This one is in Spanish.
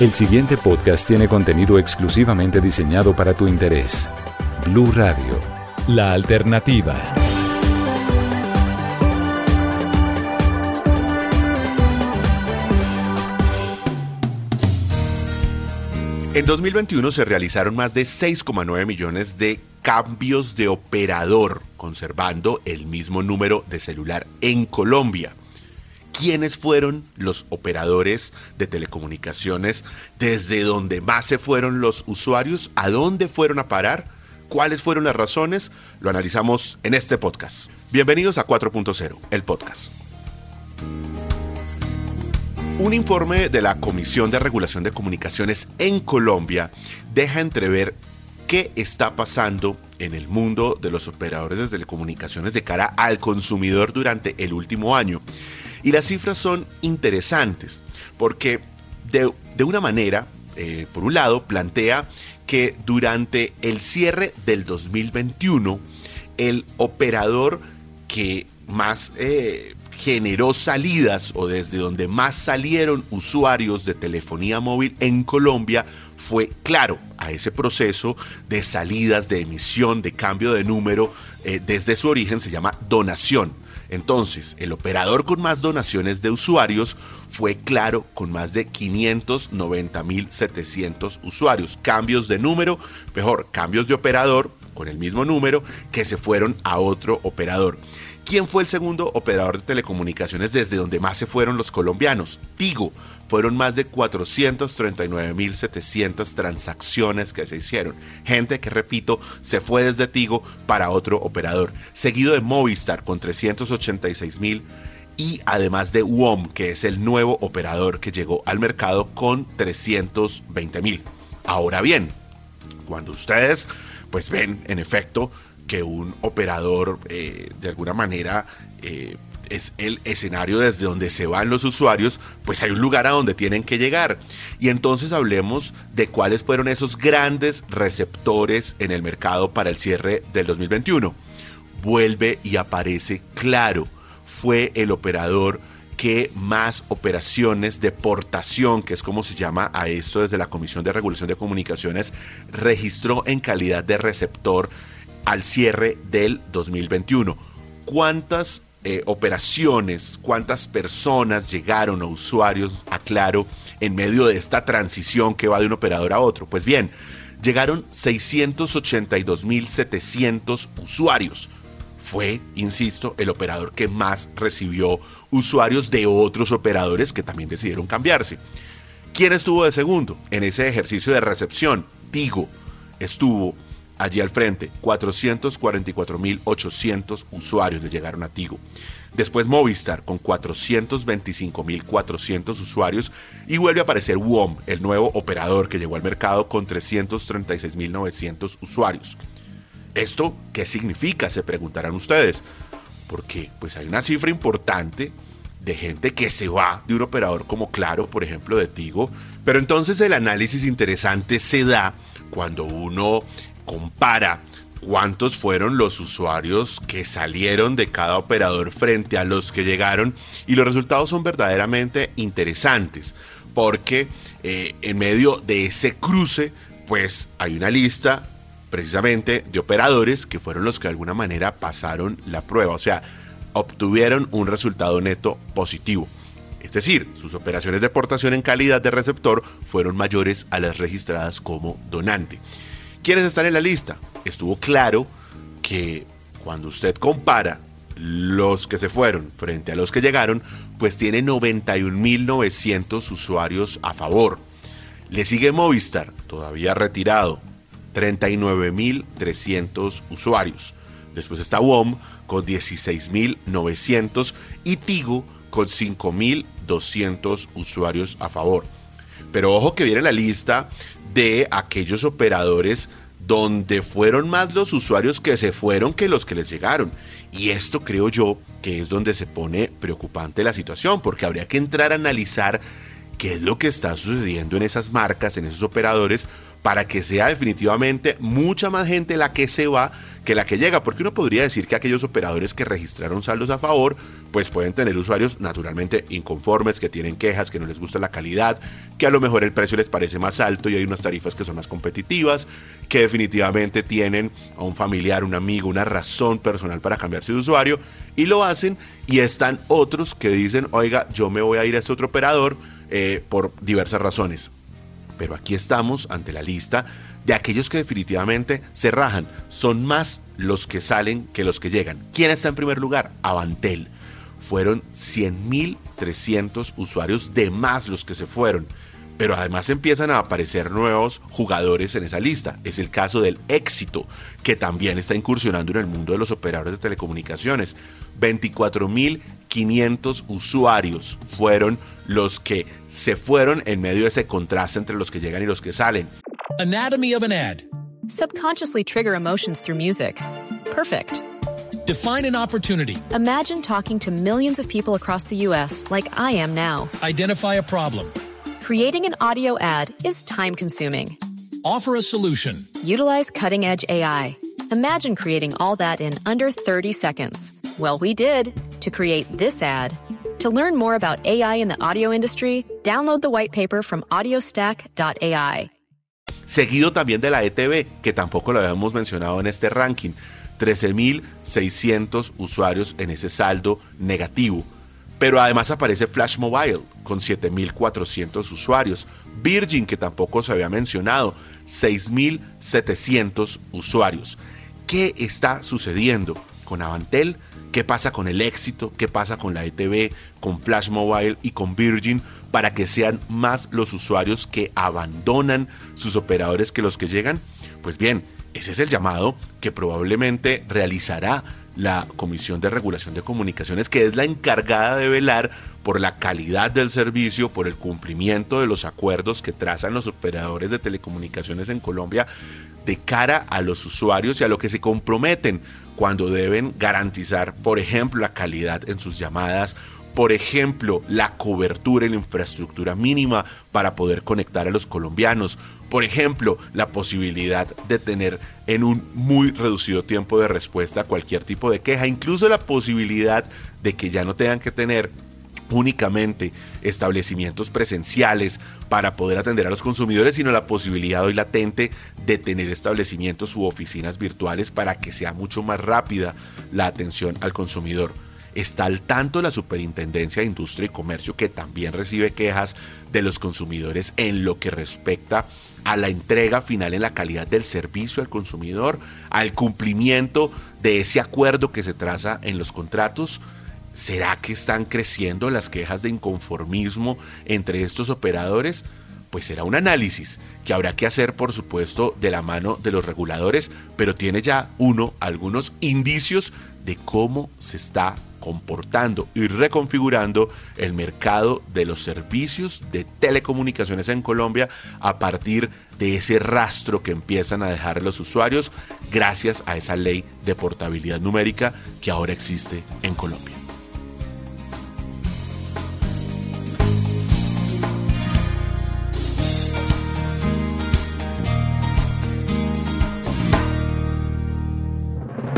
El siguiente podcast tiene contenido exclusivamente diseñado para tu interés. Blue Radio, la alternativa. En 2021 se realizaron más de 6,9 millones de cambios de operador, conservando el mismo número de celular en Colombia. ¿Quiénes fueron los operadores de telecomunicaciones? ¿Desde dónde más se fueron los usuarios? ¿A dónde fueron a parar? ¿Cuáles fueron las razones? Lo analizamos en este podcast. Bienvenidos a 4.0, el podcast. Un informe de la Comisión de Regulación de Comunicaciones en Colombia deja entrever qué está pasando en el mundo de los operadores de telecomunicaciones de cara al consumidor durante el último año. Y las cifras son interesantes porque de, de una manera, eh, por un lado, plantea que durante el cierre del 2021, el operador que más eh, generó salidas o desde donde más salieron usuarios de telefonía móvil en Colombia fue claro a ese proceso de salidas, de emisión, de cambio de número, eh, desde su origen se llama donación. Entonces, el operador con más donaciones de usuarios fue Claro con más de 590.700 usuarios. Cambios de número, mejor, cambios de operador con el mismo número que se fueron a otro operador. ¿Quién fue el segundo operador de telecomunicaciones desde donde más se fueron los colombianos? Tigo. Fueron más de 439.700 transacciones que se hicieron. Gente que, repito, se fue desde Tigo para otro operador. Seguido de Movistar con 386.000 y además de WOM, que es el nuevo operador que llegó al mercado con 320.000. Ahora bien, cuando ustedes pues ven en efecto que un operador eh, de alguna manera eh, es el escenario desde donde se van los usuarios, pues hay un lugar a donde tienen que llegar. Y entonces hablemos de cuáles fueron esos grandes receptores en el mercado para el cierre del 2021. Vuelve y aparece claro, fue el operador que más operaciones de portación, que es como se llama a esto desde la Comisión de Regulación de Comunicaciones, registró en calidad de receptor al cierre del 2021. ¿Cuántas eh, operaciones, cuántas personas llegaron a usuarios a Claro en medio de esta transición que va de un operador a otro? Pues bien, llegaron 682.700 usuarios. Fue, insisto, el operador que más recibió usuarios de otros operadores que también decidieron cambiarse. ¿Quién estuvo de segundo en ese ejercicio de recepción? Tigo estuvo allí al frente, 444.800 usuarios le llegaron a Tigo. Después Movistar con 425.400 usuarios y vuelve a aparecer WOM, el nuevo operador que llegó al mercado con 336.900 usuarios. ¿Esto qué significa? Se preguntarán ustedes. Porque pues hay una cifra importante de gente que se va de un operador como Claro, por ejemplo, de Tigo. Pero entonces el análisis interesante se da cuando uno compara cuántos fueron los usuarios que salieron de cada operador frente a los que llegaron y los resultados son verdaderamente interesantes porque eh, en medio de ese cruce pues hay una lista precisamente de operadores que fueron los que de alguna manera pasaron la prueba, o sea, obtuvieron un resultado neto positivo. Es decir, sus operaciones de aportación en calidad de receptor fueron mayores a las registradas como donante. ¿Quiénes están en la lista? Estuvo claro que cuando usted compara los que se fueron frente a los que llegaron, pues tiene 91.900 usuarios a favor. Le sigue Movistar, todavía retirado, 39.300 usuarios. Después está WOM con 16.900 y Tigo con 5.200 usuarios a favor. Pero ojo que viene la lista de aquellos operadores donde fueron más los usuarios que se fueron que los que les llegaron. Y esto creo yo que es donde se pone preocupante la situación, porque habría que entrar a analizar qué es lo que está sucediendo en esas marcas, en esos operadores, para que sea definitivamente mucha más gente la que se va que la que llega, porque uno podría decir que aquellos operadores que registraron saldos a favor, pues pueden tener usuarios naturalmente inconformes, que tienen quejas, que no les gusta la calidad, que a lo mejor el precio les parece más alto y hay unas tarifas que son más competitivas, que definitivamente tienen a un familiar, un amigo, una razón personal para cambiarse de usuario y lo hacen, y están otros que dicen, oiga, yo me voy a ir a este otro operador eh, por diversas razones. Pero aquí estamos ante la lista de aquellos que definitivamente se rajan. Son más los que salen que los que llegan. ¿Quién está en primer lugar? Avantel. Fueron 100.300 usuarios de más los que se fueron. Pero además empiezan a aparecer nuevos jugadores en esa lista. Es el caso del éxito, que también está incursionando en el mundo de los operadores de telecomunicaciones. 24.500 usuarios fueron los que se fueron en medio de ese contraste entre los que llegan y los que salen. Anatomy of an ad. Subconsciously trigger emotions through music. Perfect. Define an opportunity. Imagine talking to millions of people across the U.S. like I am now. Identify a problem. Creating an audio ad is time consuming. Offer a solution. Utilize cutting edge AI. Imagine creating all that in under 30 seconds. Well, we did to create this ad. To learn more about AI in the audio industry, download the white paper from audiostack.ai. Seguido también de la ETV, que tampoco lo habíamos mencionado en este ranking. 13.600 usuarios en ese saldo negativo. Pero además aparece Flash Mobile con 7.400 usuarios. Virgin, que tampoco se había mencionado, 6.700 usuarios. ¿Qué está sucediendo con Avantel? ¿Qué pasa con el éxito? ¿Qué pasa con la ETV, con Flash Mobile y con Virgin? para que sean más los usuarios que abandonan sus operadores que los que llegan? Pues bien, ese es el llamado que probablemente realizará la Comisión de Regulación de Comunicaciones, que es la encargada de velar por la calidad del servicio, por el cumplimiento de los acuerdos que trazan los operadores de telecomunicaciones en Colombia de cara a los usuarios y a lo que se comprometen cuando deben garantizar, por ejemplo, la calidad en sus llamadas por ejemplo, la cobertura en la infraestructura mínima para poder conectar a los colombianos, por ejemplo, la posibilidad de tener en un muy reducido tiempo de respuesta cualquier tipo de queja, incluso la posibilidad de que ya no tengan que tener únicamente establecimientos presenciales para poder atender a los consumidores, sino la posibilidad hoy latente de tener establecimientos u oficinas virtuales para que sea mucho más rápida la atención al consumidor. Está al tanto la Superintendencia de Industria y Comercio que también recibe quejas de los consumidores en lo que respecta a la entrega final en la calidad del servicio al consumidor, al cumplimiento de ese acuerdo que se traza en los contratos. ¿Será que están creciendo las quejas de inconformismo entre estos operadores? Pues será un análisis que habrá que hacer, por supuesto, de la mano de los reguladores, pero tiene ya uno algunos indicios de cómo se está comportando y reconfigurando el mercado de los servicios de telecomunicaciones en Colombia a partir de ese rastro que empiezan a dejar los usuarios gracias a esa ley de portabilidad numérica que ahora existe en Colombia.